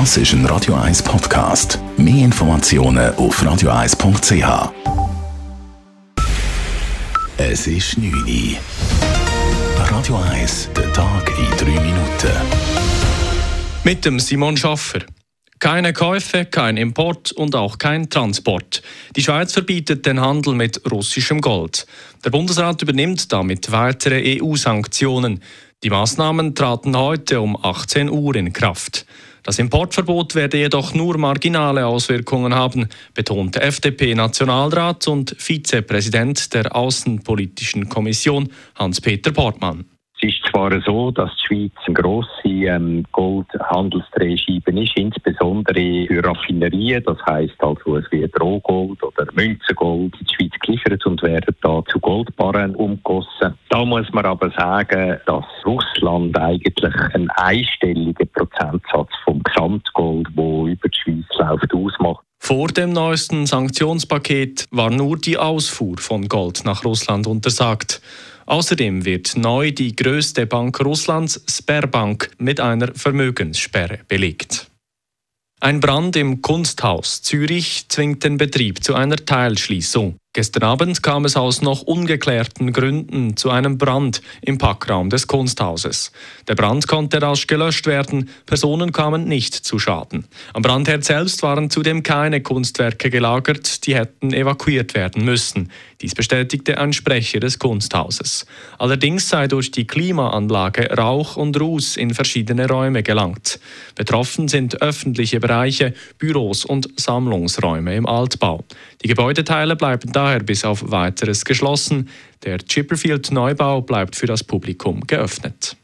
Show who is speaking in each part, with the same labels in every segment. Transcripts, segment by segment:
Speaker 1: Das ist ein Radio 1 Podcast. Mehr Informationen auf radio1.ch. Es ist 9 Uhr. Radio 1, der Tag in 3 Minuten.
Speaker 2: Mit dem Simon Schaffer. Keine Käufe, kein Import und auch kein Transport. Die Schweiz verbietet den Handel mit russischem Gold. Der Bundesrat übernimmt damit weitere EU-Sanktionen. Die Maßnahmen traten heute um 18 Uhr in Kraft. Das Importverbot werde jedoch nur marginale Auswirkungen haben, betonte FDP-Nationalrat und Vizepräsident der Außenpolitischen Kommission Hans-Peter Portmann.
Speaker 3: Es ist zwar so, dass die Schweiz eine grosse ähm, Goldhandelsdrehscheibe ist, insbesondere für Raffinerien. Das heisst also, es wird Rohgold oder Münzengold in die Schweiz geliefert und werden da zu Goldbarren umgegossen. Da muss man aber sagen, dass Russland eigentlich einen einstelligen Prozentsatz vom Gesamtgold, wo über die Schweiz läuft, ausmacht.
Speaker 2: Vor dem neuesten Sanktionspaket war nur die Ausfuhr von Gold nach Russland untersagt. Außerdem wird neu die größte Bank Russlands, Sperrbank, mit einer Vermögenssperre belegt. Ein Brand im Kunsthaus Zürich zwingt den Betrieb zu einer Teilschließung. Gestern Abend kam es aus noch ungeklärten Gründen zu einem Brand im Packraum des Kunsthauses. Der Brand konnte rasch gelöscht werden, Personen kamen nicht zu Schaden. Am Brandherd selbst waren zudem keine Kunstwerke gelagert, die hätten evakuiert werden müssen. Dies bestätigte ein Sprecher des Kunsthauses. Allerdings sei durch die Klimaanlage Rauch und Ruß in verschiedene Räume gelangt. Betroffen sind öffentliche Bereiche, Büros und Sammlungsräume im Altbau. Die Gebäudeteile bleiben da daher bis auf weiteres geschlossen. Der Chipperfield-Neubau bleibt für das Publikum geöffnet.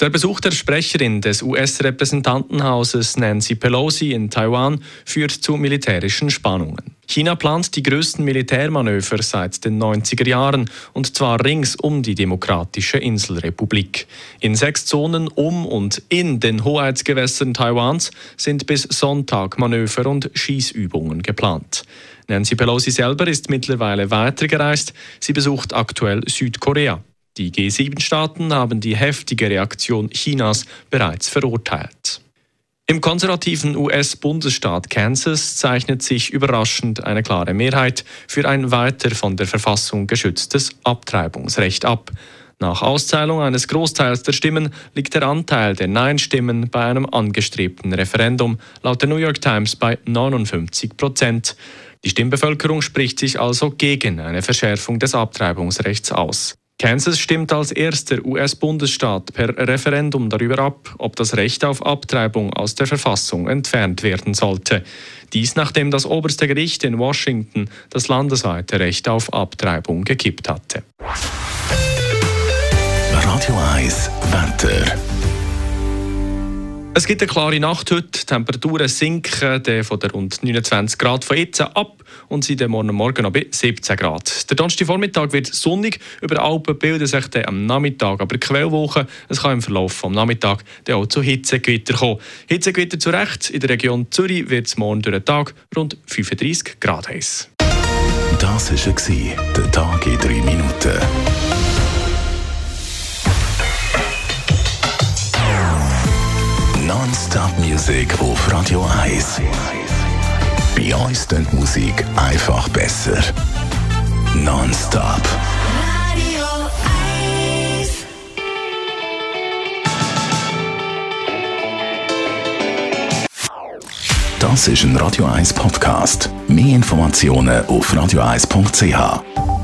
Speaker 2: Der Besuch der Sprecherin des US-Repräsentantenhauses Nancy Pelosi in Taiwan führt zu militärischen Spannungen. China plant die größten Militärmanöver seit den 90er Jahren und zwar rings um die demokratische Inselrepublik. In sechs Zonen um und in den Hoheitsgewässern Taiwans sind bis Sonntag Manöver und Schießübungen geplant. Nancy Pelosi selber ist mittlerweile weitergereist. Sie besucht aktuell Südkorea. Die G7-Staaten haben die heftige Reaktion Chinas bereits verurteilt. Im konservativen US-Bundesstaat Kansas zeichnet sich überraschend eine klare Mehrheit für ein weiter von der Verfassung geschütztes Abtreibungsrecht ab. Nach Auszählung eines Großteils der Stimmen liegt der Anteil der Nein-Stimmen bei einem angestrebten Referendum laut der New York Times bei 59 Prozent. Die Stimmbevölkerung spricht sich also gegen eine Verschärfung des Abtreibungsrechts aus. Kansas stimmt als erster US-Bundesstaat per Referendum darüber ab, ob das Recht auf Abtreibung aus der Verfassung entfernt werden sollte. Dies nachdem das oberste Gericht in Washington das landesweite Recht auf Abtreibung gekippt hatte.
Speaker 1: Radio 1 Wetter.
Speaker 2: Es gibt eine klare Nacht heute. Die Temperaturen sinken von der rund 29 Grad von jetzt ab und sind morgen Morgen noch bei 17 Grad. Der Donnerstag Vormittag wird sonnig. Über Alpen bilden sich dann am Nachmittag aber Quellwochen. Es kann im Verlauf des Nachmittags auch zu Hitzegewitter kommen. Hitzegewitter zu Recht. In der Region Zürich wird es morgen durch den Tag rund 35 Grad heiß.
Speaker 1: Das war der Tag in drei Minuten. Non-Stop-Musik auf Radio 1. Bei uns klingt Musik einfach besser. Non-Stop. Radio 1. Das ist ein Radio 1 Podcast. Mehr Informationen auf radio1.ch.